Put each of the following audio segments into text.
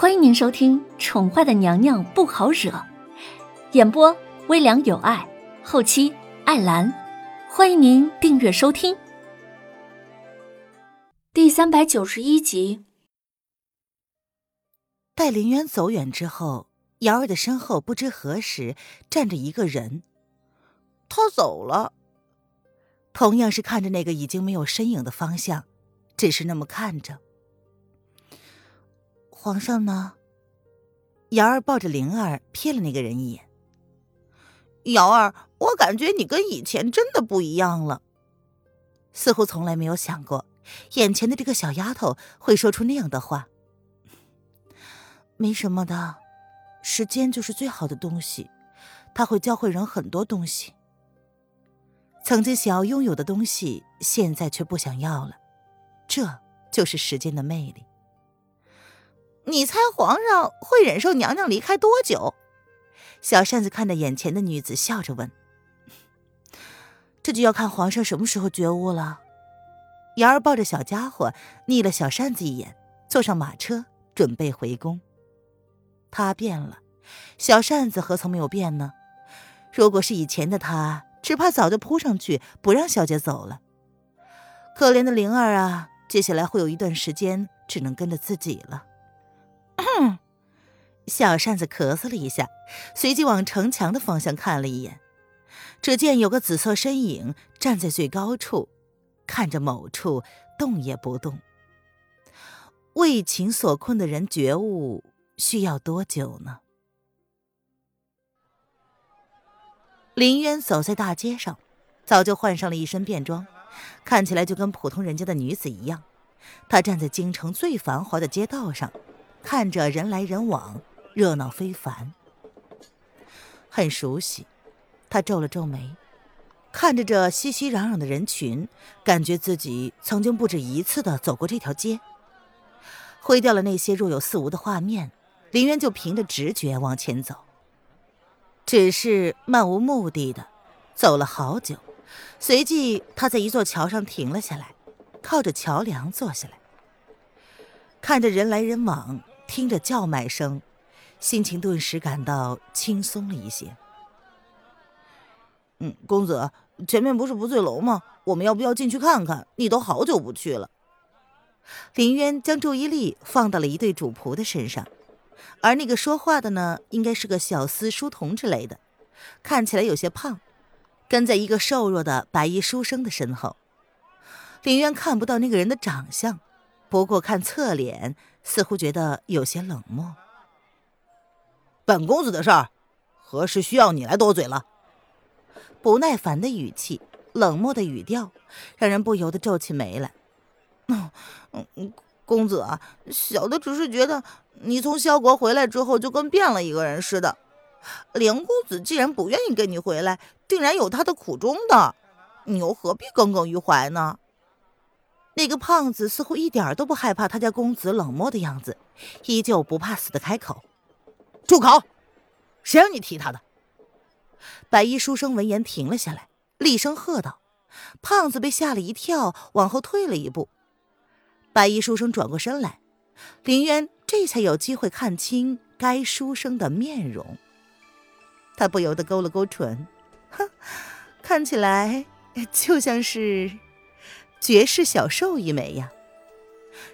欢迎您收听《宠坏的娘娘不好惹》，演播微凉有爱，后期艾兰。欢迎您订阅收听。第三百九十一集。待林渊走远之后，瑶儿的身后不知何时站着一个人。他走了，同样是看着那个已经没有身影的方向，只是那么看着。皇上呢？瑶儿抱着灵儿瞥了那个人一眼。瑶儿，我感觉你跟以前真的不一样了。似乎从来没有想过，眼前的这个小丫头会说出那样的话。没什么的，时间就是最好的东西，它会教会人很多东西。曾经想要拥有的东西，现在却不想要了，这就是时间的魅力。你猜皇上会忍受娘娘离开多久？小扇子看着眼前的女子，笑着问：“这就要看皇上什么时候觉悟了。”瑶儿抱着小家伙，睨了小扇子一眼，坐上马车，准备回宫。他变了，小扇子何曾没有变呢？如果是以前的他，只怕早就扑上去不让小姐走了。可怜的灵儿啊，接下来会有一段时间只能跟着自己了。小扇子咳嗽了一下，随即往城墙的方向看了一眼，只见有个紫色身影站在最高处，看着某处动也不动。为情所困的人觉悟需要多久呢？林渊走在大街上，早就换上了一身便装，看起来就跟普通人家的女子一样。他站在京城最繁华的街道上。看着人来人往，热闹非凡，很熟悉。他皱了皱眉，看着这熙熙攘攘的人群，感觉自己曾经不止一次的走过这条街。挥掉了那些若有似无的画面，林渊就凭着直觉往前走。只是漫无目的的走了好久，随即他在一座桥上停了下来，靠着桥梁坐下来，看着人来人往。听着叫卖声，心情顿时感到轻松了一些。嗯，公子，前面不是不醉楼吗？我们要不要进去看看？你都好久不去了。林渊将注意力放到了一对主仆的身上，而那个说话的呢，应该是个小厮、书童之类的，看起来有些胖，跟在一个瘦弱的白衣书生的身后。林渊看不到那个人的长相。不过看侧脸，似乎觉得有些冷漠。本公子的事儿，何时需要你来多嘴了？不耐烦的语气，冷漠的语调，让人不由得皱起眉来。嗯嗯，公子啊，小的只是觉得你从萧国回来之后，就跟变了一个人似的。凌公子既然不愿意跟你回来，定然有他的苦衷的，你又何必耿耿于怀呢？那个胖子似乎一点都不害怕他家公子冷漠的样子，依旧不怕死的开口：“住口！谁让你提他的？”白衣书生闻言停了下来，厉声喝道：“胖子被吓了一跳，往后退了一步。”白衣书生转过身来，林渊这才有机会看清该书生的面容。他不由得勾了勾唇，哼，看起来就像是……绝世小兽一枚呀！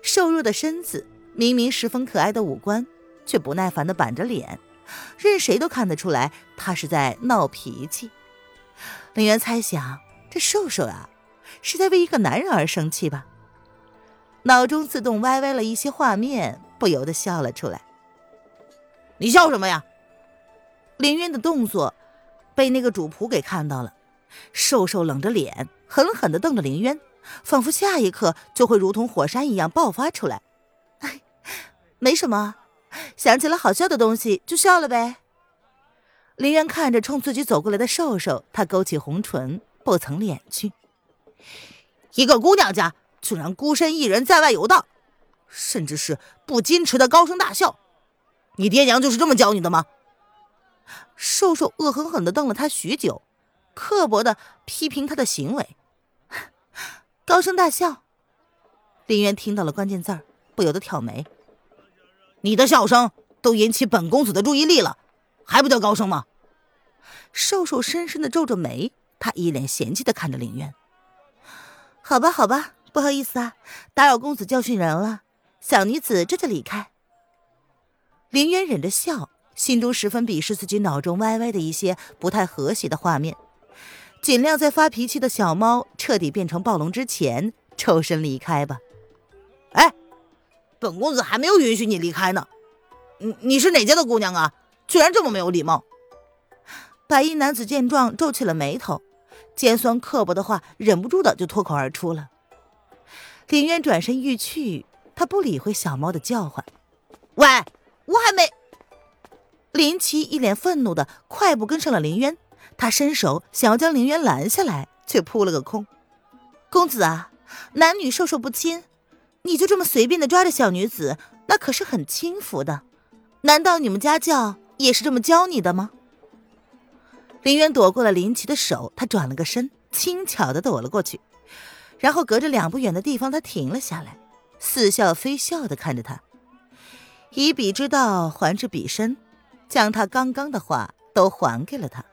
瘦弱的身子，明明十分可爱的五官，却不耐烦的板着脸，任谁都看得出来他是在闹脾气。林渊猜想，这瘦瘦啊，是在为一个男人而生气吧？脑中自动歪歪了一些画面，不由得笑了出来。你笑什么呀？林渊的动作被那个主仆给看到了，瘦瘦冷着脸，狠狠的瞪着林渊。仿佛下一刻就会如同火山一样爆发出来。没什么，想起了好笑的东西就笑了呗。林渊看着冲自己走过来的瘦瘦，他勾起红唇，不曾敛去。一个姑娘家竟然孤身一人在外游荡，甚至是不矜持的高声大笑，你爹娘就是这么教你的吗？瘦瘦恶狠狠地瞪了他许久，刻薄地批评他的行为。高声大笑，林渊听到了关键字儿，不由得挑眉。你的笑声都引起本公子的注意力了，还不叫高声吗？瘦瘦深深的皱着眉，他一脸嫌弃的看着林渊。好吧，好吧，不好意思啊，打扰公子教训人了。小女子这就离开。林渊忍着笑，心中十分鄙视自己脑中歪歪的一些不太和谐的画面，尽量在发脾气的小猫彻底变成暴龙之前抽身离开吧。哎，本公子还没有允许你离开呢。你你是哪家的姑娘啊？居然这么没有礼貌！白衣男子见状皱起了眉头，尖酸刻薄的话忍不住的就脱口而出了。林渊转身欲去。他不理会小猫的叫唤，喂，我还没。林奇一脸愤怒的快步跟上了林渊，他伸手想要将林渊拦下来，却扑了个空。公子啊，男女授受不亲，你就这么随便的抓着小女子，那可是很轻浮的。难道你们家教也是这么教你的吗？林渊躲过了林奇的手，他转了个身，轻巧的躲了过去，然后隔着两步远的地方，他停了下来。似笑非笑的看着他，以彼之道还治彼身，将他刚刚的话都还给了他。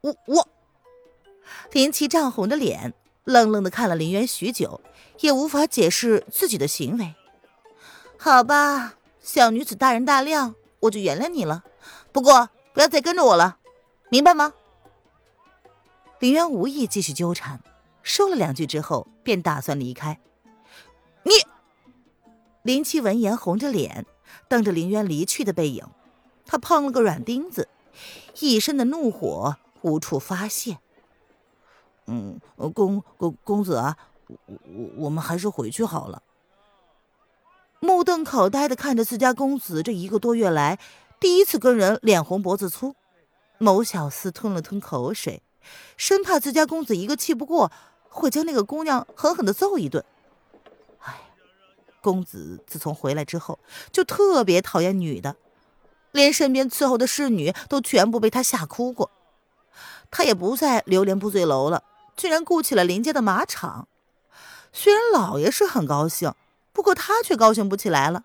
我我，林奇涨红着脸，愣愣的看了林渊许久，也无法解释自己的行为。好吧，小女子大人大量，我就原谅你了。不过不要再跟着我了，明白吗？林渊无意继续纠缠，说了两句之后，便打算离开。你。林七闻言，红着脸，瞪着林渊离去的背影，他碰了个软钉子，一身的怒火无处发泄。嗯，公公公子啊，我我我们还是回去好了。目瞪口呆的看着自家公子这一个多月来第一次跟人脸红脖子粗，某小厮吞了吞口水，生怕自家公子一个气不过，会将那个姑娘狠狠的揍一顿。公子自从回来之后，就特别讨厌女的，连身边伺候的侍女都全部被他吓哭过。他也不再流连不醉楼了，居然雇起了林家的马场。虽然老爷是很高兴，不过他却高兴不起来了。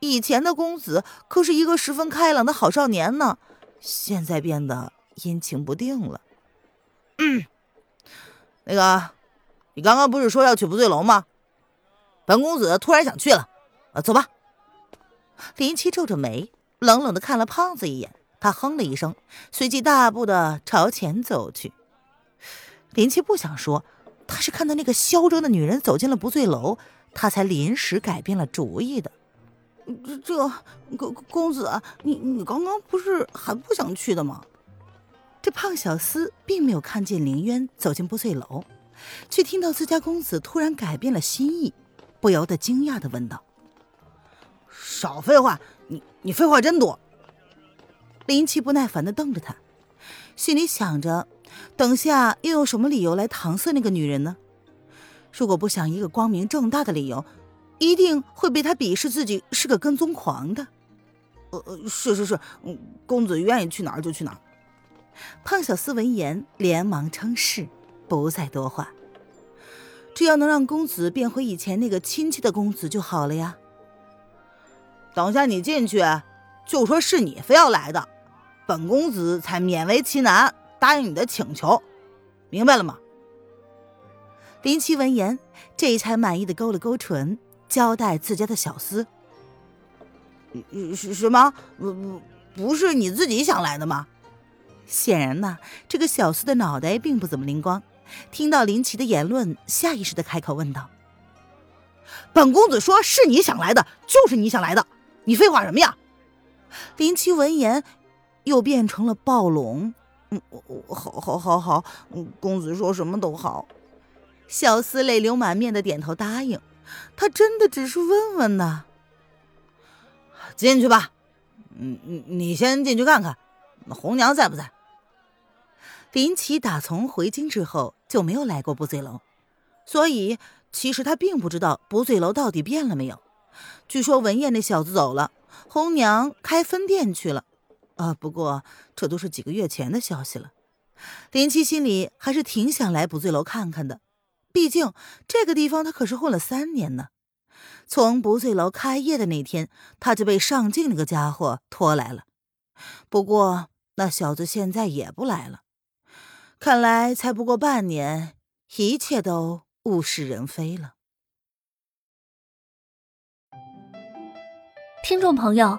以前的公子可是一个十分开朗的好少年呢，现在变得阴晴不定了。嗯，那个，你刚刚不是说要去不醉楼吗？本公子突然想去了，啊，走吧。林七皱着眉，冷冷的看了胖子一眼，他哼了一声，随即大步的朝前走去。林七不想说，他是看到那个嚣张的女人走进了不醉楼，他才临时改变了主意的。这这公公子，你你刚刚不是还不想去的吗？这胖小厮并没有看见林渊走进不醉楼，却听到自家公子突然改变了心意。不由得惊讶的问道：“少废话，你你废话真多。”林奇不耐烦的瞪着他，心里想着：等下又有什么理由来搪塞那个女人呢？如果不想一个光明正大的理由，一定会被他鄙视自己是个跟踪狂的。呃呃，是是是，公子愿意去哪儿就去哪儿。胖小厮闻言连忙称是，不再多话。只要能让公子变回以前那个亲切的公子就好了呀。等下你进去，就说是你非要来的，本公子才勉为其难答应你的请求，明白了吗？林七闻言，这才满意的勾了勾唇，交代自家的小厮：“是什么？不不，不是你自己想来的吗？”显然呢，这个小厮的脑袋并不怎么灵光。听到林奇的言论，下意识的开口问道：“本公子说是你想来的，就是你想来的，你废话什么呀？”林奇闻言，又变成了暴龙。嗯，好，好，好，好，公子说什么都好。小厮泪流满面的点头答应。他真的只是问问呢。进去吧。嗯，你你先进去看看，红娘在不在？林奇打从回京之后就没有来过不醉楼，所以其实他并不知道不醉楼到底变了没有。据说文燕那小子走了，红娘开分店去了。啊，不过这都是几个月前的消息了。林七心里还是挺想来不醉楼看看的，毕竟这个地方他可是混了三年呢。从不醉楼开业的那天，他就被上镜那个家伙拖来了。不过那小子现在也不来了，看来才不过半年，一切都物是人非了。听众朋友，